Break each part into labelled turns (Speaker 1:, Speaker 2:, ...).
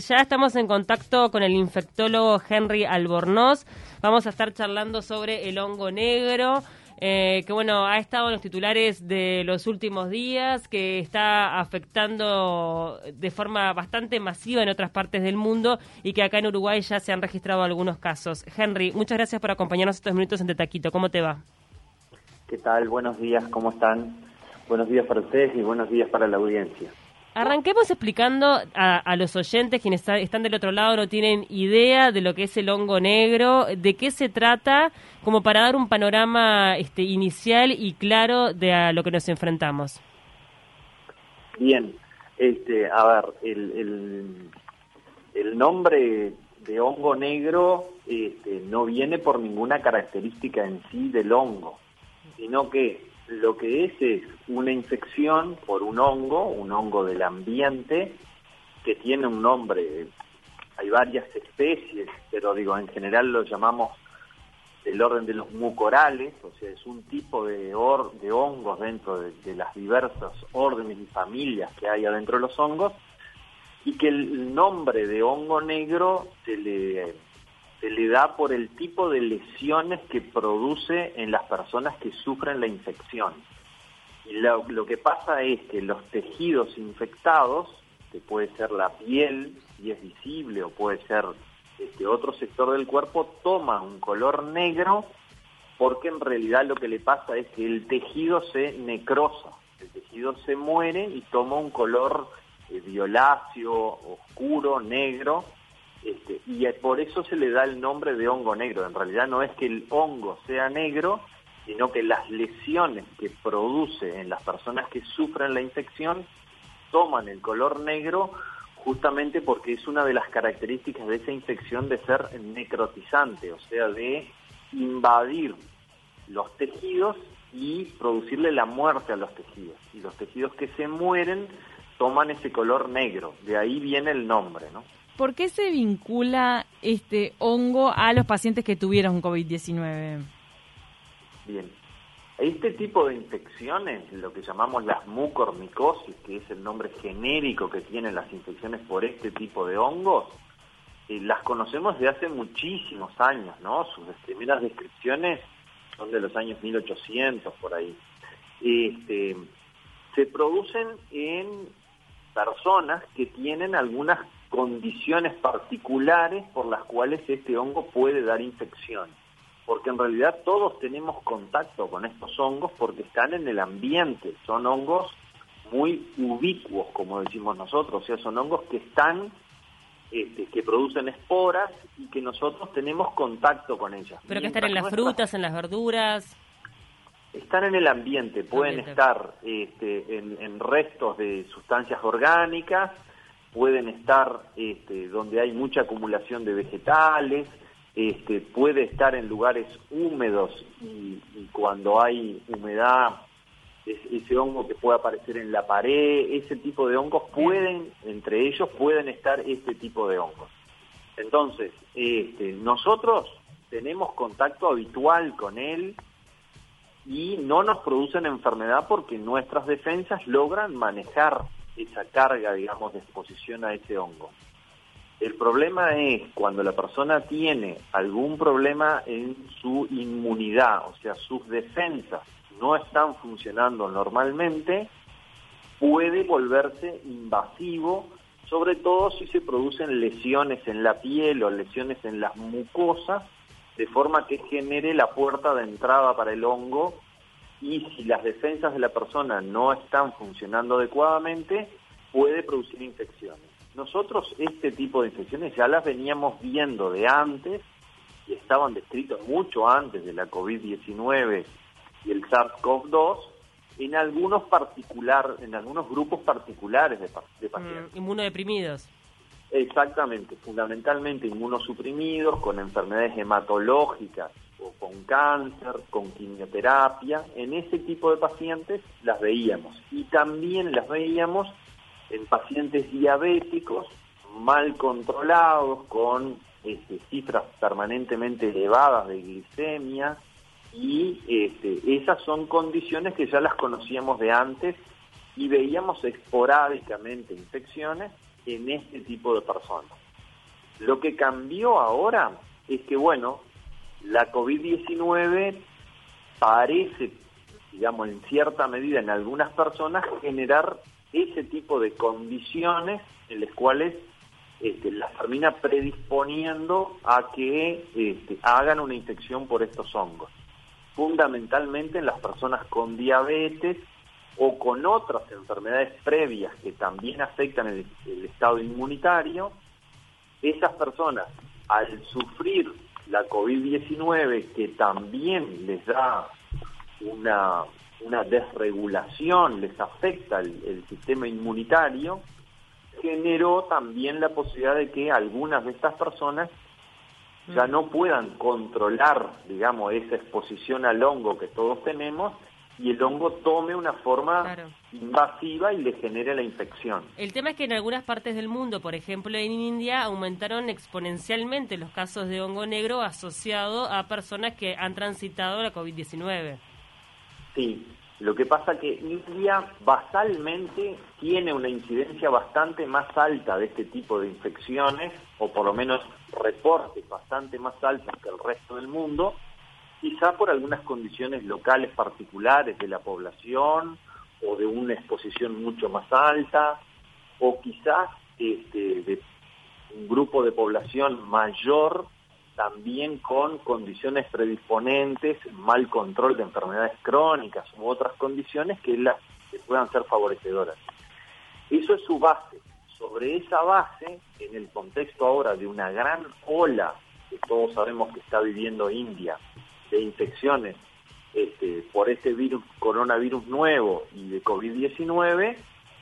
Speaker 1: ya estamos en contacto con el infectólogo Henry Albornoz. Vamos a estar charlando sobre el hongo negro. Eh, que bueno, ha estado en los titulares de los últimos días, que está afectando de forma bastante masiva en otras partes del mundo y que acá en Uruguay ya se han registrado algunos casos. Henry, muchas gracias por acompañarnos estos minutos en Tetaquito. ¿Cómo te va?
Speaker 2: ¿Qué tal? Buenos días, ¿cómo están? Buenos días para ustedes y buenos días para la audiencia.
Speaker 1: Arranquemos explicando a, los oyentes, quienes están del otro lado no tienen idea de lo que es el hongo negro, de qué se trata, como para dar un panorama este, inicial y claro de a lo que nos enfrentamos.
Speaker 2: Bien, este, a ver, el, el, nombre de hongo negro este, no viene por ninguna característica en sí del hongo, sino que lo que es es una infección por un hongo, un hongo del ambiente, que tiene un nombre, hay varias especies, pero digo, en general lo llamamos el orden de los mucorales, o sea, es un tipo de, de hongos dentro de, de, las diversas órdenes y familias que hay adentro de los hongos, y que el nombre de hongo negro se le se le da por el tipo de lesiones que produce en las personas que sufren la infección. Y lo, que pasa es que los tejidos infectados, que puede ser la piel, y es visible, o puede ser este otro sector del cuerpo, toma un color negro porque en realidad lo que le pasa es que el tejido se necrosa, el tejido se muere y toma un color eh, violáceo, oscuro, negro, este, y por eso se le da el nombre de hongo negro. En realidad no es que el hongo sea negro, sino que las lesiones que produce en las personas que sufren la infección toman el color negro justamente porque es una de las características de esa infección de ser necrotizante, o sea, de invadir los tejidos y producirle la muerte a los tejidos. Y los tejidos que se mueren toman ese color negro, de ahí viene el nombre, ¿no?
Speaker 1: ¿Por qué se vincula este hongo a los pacientes que tuvieron COVID-19?
Speaker 2: Bien. Este tipo de infecciones, lo que llamamos las mucormicosis, que es el nombre genérico que tienen las infecciones por este tipo de hongos, eh, las conocemos de hace muchísimos años, ¿no? Sus primeras descripciones son de los años 1800, por ahí. Este, se producen en personas que tienen algunas condiciones particulares por las cuales este hongo puede dar infección. Porque en realidad todos tenemos contacto con estos hongos porque están en el ambiente, son hongos muy ubicuos, como decimos nosotros, o sea, son hongos que están, este, que producen esporas y que nosotros tenemos contacto con ellas.
Speaker 1: Pero que están en las frutas, en las verduras.
Speaker 2: Están en el ambiente, pueden estar este, en restos de sustancias orgánicas, pueden estar este, donde hay mucha acumulación de vegetales, este, puede estar en lugares húmedos y, cuando hay humedad, ese hongo que puede aparecer en la pared, ese tipo de hongos pueden, entre ellos pueden estar este tipo de hongos. Entonces, este, nosotros tenemos contacto habitual con él y no nos producen enfermedad porque nuestras defensas logran manejar esa carga, digamos, de exposición a ese hongo. El problema es cuando la persona tiene algún problema en su inmunidad, o sea, sus defensas no están funcionando normalmente, puede volverse invasivo, sobre todo si se producen lesiones en la piel o lesiones en las mucosas, de forma que genere la puerta de entrada para el hongo y si las defensas de la persona no están funcionando adecuadamente, puede producir infecciones. Nosotros este tipo de infecciones ya las veníamos viendo de antes y estaban descritos mucho antes de la COVID-19 y el SARS-CoV-2 en algunos particular, en algunos grupos particulares de, de mm, pacientes.
Speaker 1: inmunodeprimidos.
Speaker 2: Exactamente, fundamentalmente inmunosuprimidos, con enfermedades hematológicas o con cáncer, con quimioterapia, en ese tipo de pacientes las veíamos. Y también las veíamos en pacientes diabéticos mal controlados, con este, cifras permanentemente elevadas de glicemia, y este, esas son condiciones que ya las conocíamos de antes y veíamos esporádicamente infecciones en este tipo de personas. Lo que cambió ahora es que, bueno, la COVID-19 parece, digamos, en cierta medida en algunas personas generar ese tipo de condiciones en las cuales este, las termina predisponiendo a que este, hagan una infección por estos hongos. Fundamentalmente en las personas con diabetes o con otras enfermedades previas que también afectan el, el estado inmunitario, esas personas al sufrir la COVID-19 que también les da una, una desregulación, les afecta el, sistema inmunitario, generó también la posibilidad de que algunas de estas personas ya mm. no puedan controlar, digamos, esa exposición al hongo que todos tenemos y el hongo tome una forma invasiva y le genere la infección.
Speaker 1: El tema es que en algunas partes del mundo, por ejemplo en India, aumentaron exponencialmente los casos de hongo negro asociado a personas que han transitado la COVID-19.
Speaker 2: Sí, lo que pasa que India basalmente tiene una incidencia bastante más alta de este tipo de infecciones, o por lo menos reportes bastante más altos que el resto del mundo, quizá por algunas condiciones locales particulares de la población o de una exposición mucho más alta, o quizás este, de un grupo de población mayor también con condiciones predisponentes, mal control de enfermedades crónicas u otras condiciones que, las, que puedan ser favorecedoras. Eso es su base. Sobre esa base, en el contexto ahora de una gran ola que todos sabemos que está viviendo India, de infecciones este, por este virus, coronavirus nuevo y de COVID-19,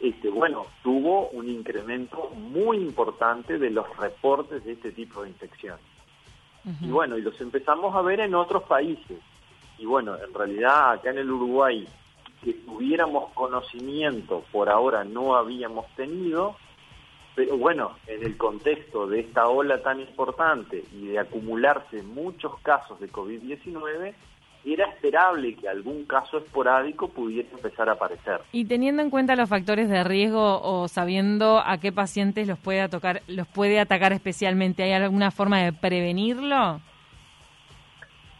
Speaker 2: este, bueno, tuvo un incremento muy importante de los reportes de este tipo de infecciones. Y bueno, y los empezamos a ver en otros países. Y bueno, en realidad acá en el Uruguay, que tuviéramos conocimiento, por ahora no habíamos tenido, pero bueno, en el contexto de esta ola tan importante y de acumularse muchos casos de COVID-19, era esperable que algún caso esporádico pudiera empezar a aparecer.
Speaker 1: Y teniendo en cuenta los factores de riesgo o sabiendo a qué pacientes los puede tocar, los puede atacar especialmente, ¿hay alguna forma de prevenirlo?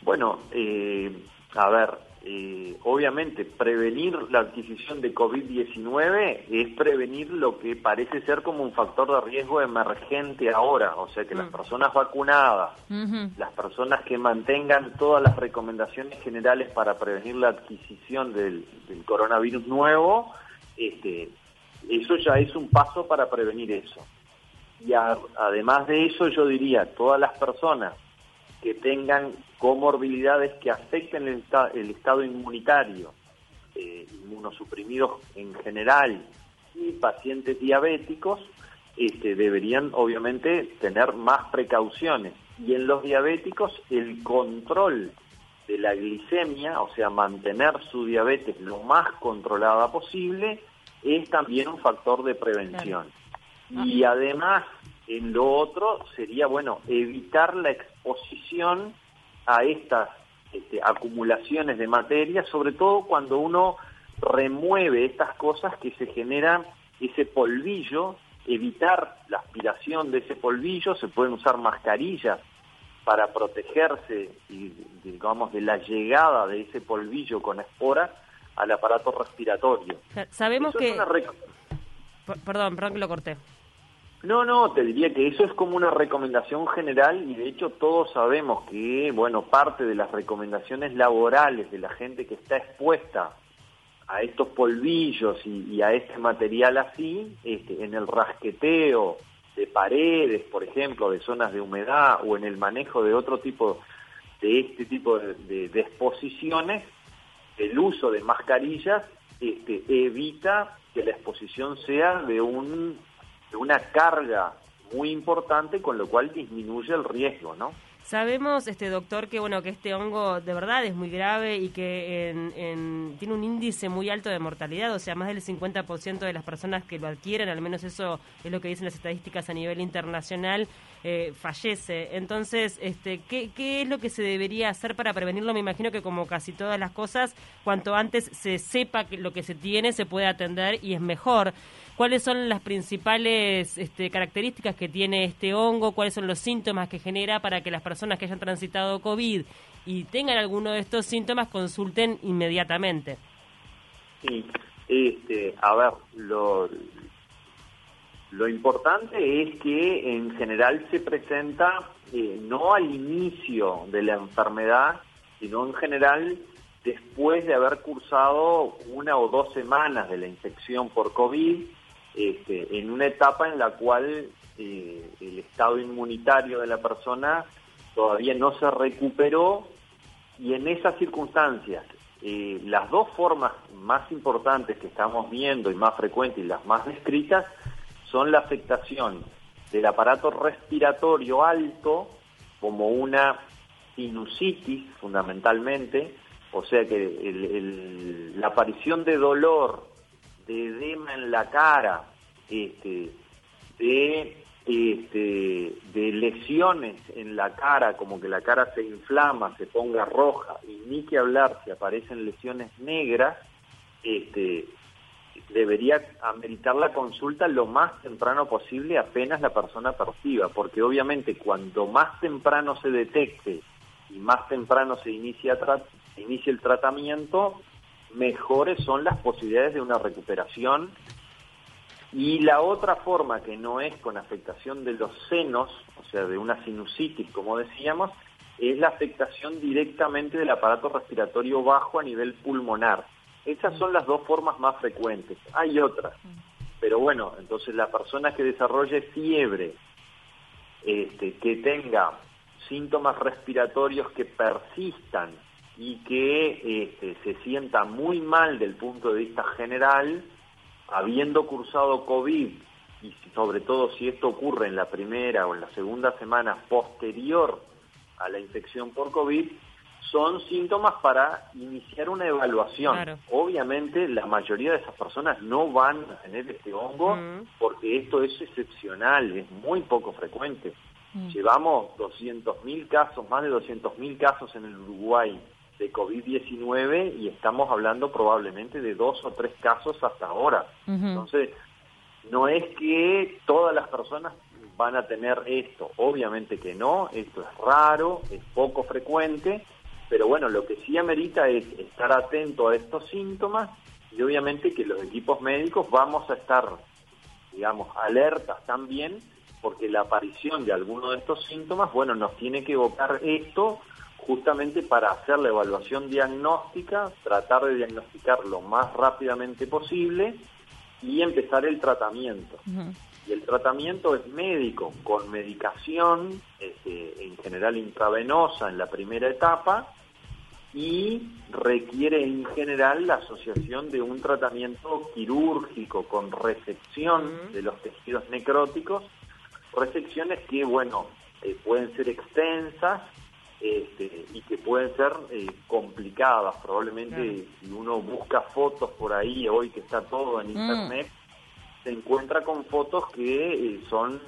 Speaker 2: Bueno, eh, a ver, eh, obviamente prevenir la adquisición de COVID-19 es prevenir lo que parece ser como un factor de riesgo emergente ahora, o sea que las mm. personas vacunadas, las personas que mantengan todas las recomendaciones generales para prevenir la adquisición del, coronavirus nuevo, este, eso ya es un paso para prevenir eso. Y además de eso yo diría, todas las personas que tengan comorbilidades que afecten el, el estado inmunitario, eh, inmunosuprimidos en general y pacientes diabéticos, este, deberían obviamente tener más precauciones. Y en los diabéticos el control de la glicemia, o sea, mantener su diabetes lo más controlada posible, es también un factor de prevención. Y además en lo otro sería, bueno, evitar la exposición a estas este, acumulaciones de materia, sobre todo cuando uno remueve estas cosas que se genera ese polvillo, evitar la aspiración de ese polvillo, se pueden usar mascarillas para protegerse, y, digamos, de la llegada de ese polvillo con esporas al aparato respiratorio.
Speaker 1: Sabemos que... Perdón, perdón que lo corté.
Speaker 2: No, no, te diría que eso es como una recomendación general y de hecho todos sabemos que, bueno, parte de las recomendaciones laborales de la gente que está expuesta a estos polvillos y, a este material así, este, en el rasqueteo de paredes, por ejemplo, de zonas de humedad o en el manejo de otro tipo de este tipo de, de exposiciones, el uso de mascarillas este, evita que la exposición sea de un una carga muy importante, con lo cual disminuye el riesgo, ¿no?
Speaker 1: Sabemos, este doctor, que bueno que este hongo de verdad es muy grave y que tiene un índice muy alto de mortalidad, o sea, más del 50% de las personas que lo adquieren, al menos eso es lo que dicen las estadísticas a nivel internacional, eh, fallece. Entonces, este, ¿qué, ¿qué es lo que se debería hacer para prevenirlo? Me imagino que como casi todas las cosas, cuanto antes se sepa lo que se tiene, se puede atender y es mejor. cuáles son las principales este, características que tiene este hongo, cuáles son los síntomas que genera para que las personas que hayan transitado COVID y tengan alguno de estos síntomas consulten inmediatamente.
Speaker 2: Sí, este, a ver, lo, lo importante es que en general se presenta eh, no al inicio de la enfermedad, sino en general después de haber cursado una o dos semanas de la infección por COVID, este, en una etapa en la cual eh, el estado inmunitario de la persona todavía no se recuperó y en esas circunstancias eh, las dos formas más importantes que estamos viendo y más frecuentes y las más descritas son la afectación del aparato respiratorio alto, como una sinusitis fundamentalmente, o sea que la aparición de dolor, de edema en la cara, este, de, este, de lesiones en la cara, como que la cara se inflama, se ponga roja, y ni que hablar si aparecen lesiones negras, este, debería ameritar la consulta lo más temprano posible apenas la persona perciba, porque obviamente cuando más temprano se detecte y más temprano se inicia, inicia el tratamiento, mejores son las posibilidades de una recuperación. Y la otra forma que no es con afectación de los senos, o sea, de una sinusitis, como decíamos, es la afectación directamente del aparato respiratorio bajo a nivel pulmonar. Esas son las dos formas más frecuentes. Hay otras, pero bueno, entonces la persona que desarrolle fiebre, este, que tenga síntomas respiratorios que persistan y que este, se sienta muy mal del punto de vista general, habiendo cursado COVID, y sobre todo si esto ocurre en la primera o en la segunda semana posterior a la infección por COVID, son síntomas para iniciar una evaluación. Obviamente la mayoría de esas personas no van a tener este hongo porque esto es excepcional, es muy poco frecuente. Mm. Llevamos 200.000 casos, más de 200.000 casos en el Uruguay de COVID-19 y estamos hablando probablemente de dos o tres casos hasta ahora. Entonces, no es que todas las personas van a tener esto, obviamente que no, esto es raro, es poco frecuente, pero bueno, lo que sí amerita es estar atento a estos síntomas y obviamente que los equipos médicos vamos a estar, digamos, alertas también, porque la aparición de alguno de estos síntomas, bueno, nos tiene que evocar esto justamente para hacer la evaluación diagnóstica, tratar de diagnosticar lo más rápidamente posible y empezar el tratamiento. Y el tratamiento es médico, con medicación, este, en general intravenosa en la primera etapa, y requiere en general la asociación de un tratamiento quirúrgico con resección de los tejidos necróticos, resecciones que, bueno, eh, pueden ser extensas este, y que pueden ser eh, complicadas. Probablemente si uno busca fotos por ahí, hoy que está todo en mm. Internet, se encuentra con fotos que eh, son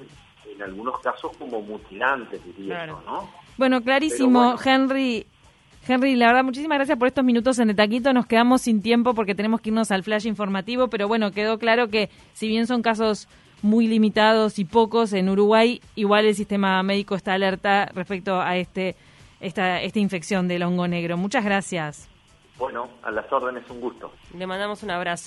Speaker 2: en algunos casos como mutilantes, diría yo, ¿no?
Speaker 3: Bueno, clarísimo, Henry. Henry, la verdad, muchísimas gracias por estos minutos en el taquito. Nos quedamos sin tiempo porque tenemos que irnos al flash informativo, pero bueno, quedó claro que si bien son casos muy limitados y pocos en Uruguay, igual el sistema médico está alerta respecto a este esta, esta infección del hongo negro. Muchas gracias.
Speaker 2: Bueno, a las órdenes, un gusto.
Speaker 1: Le mandamos un abrazo.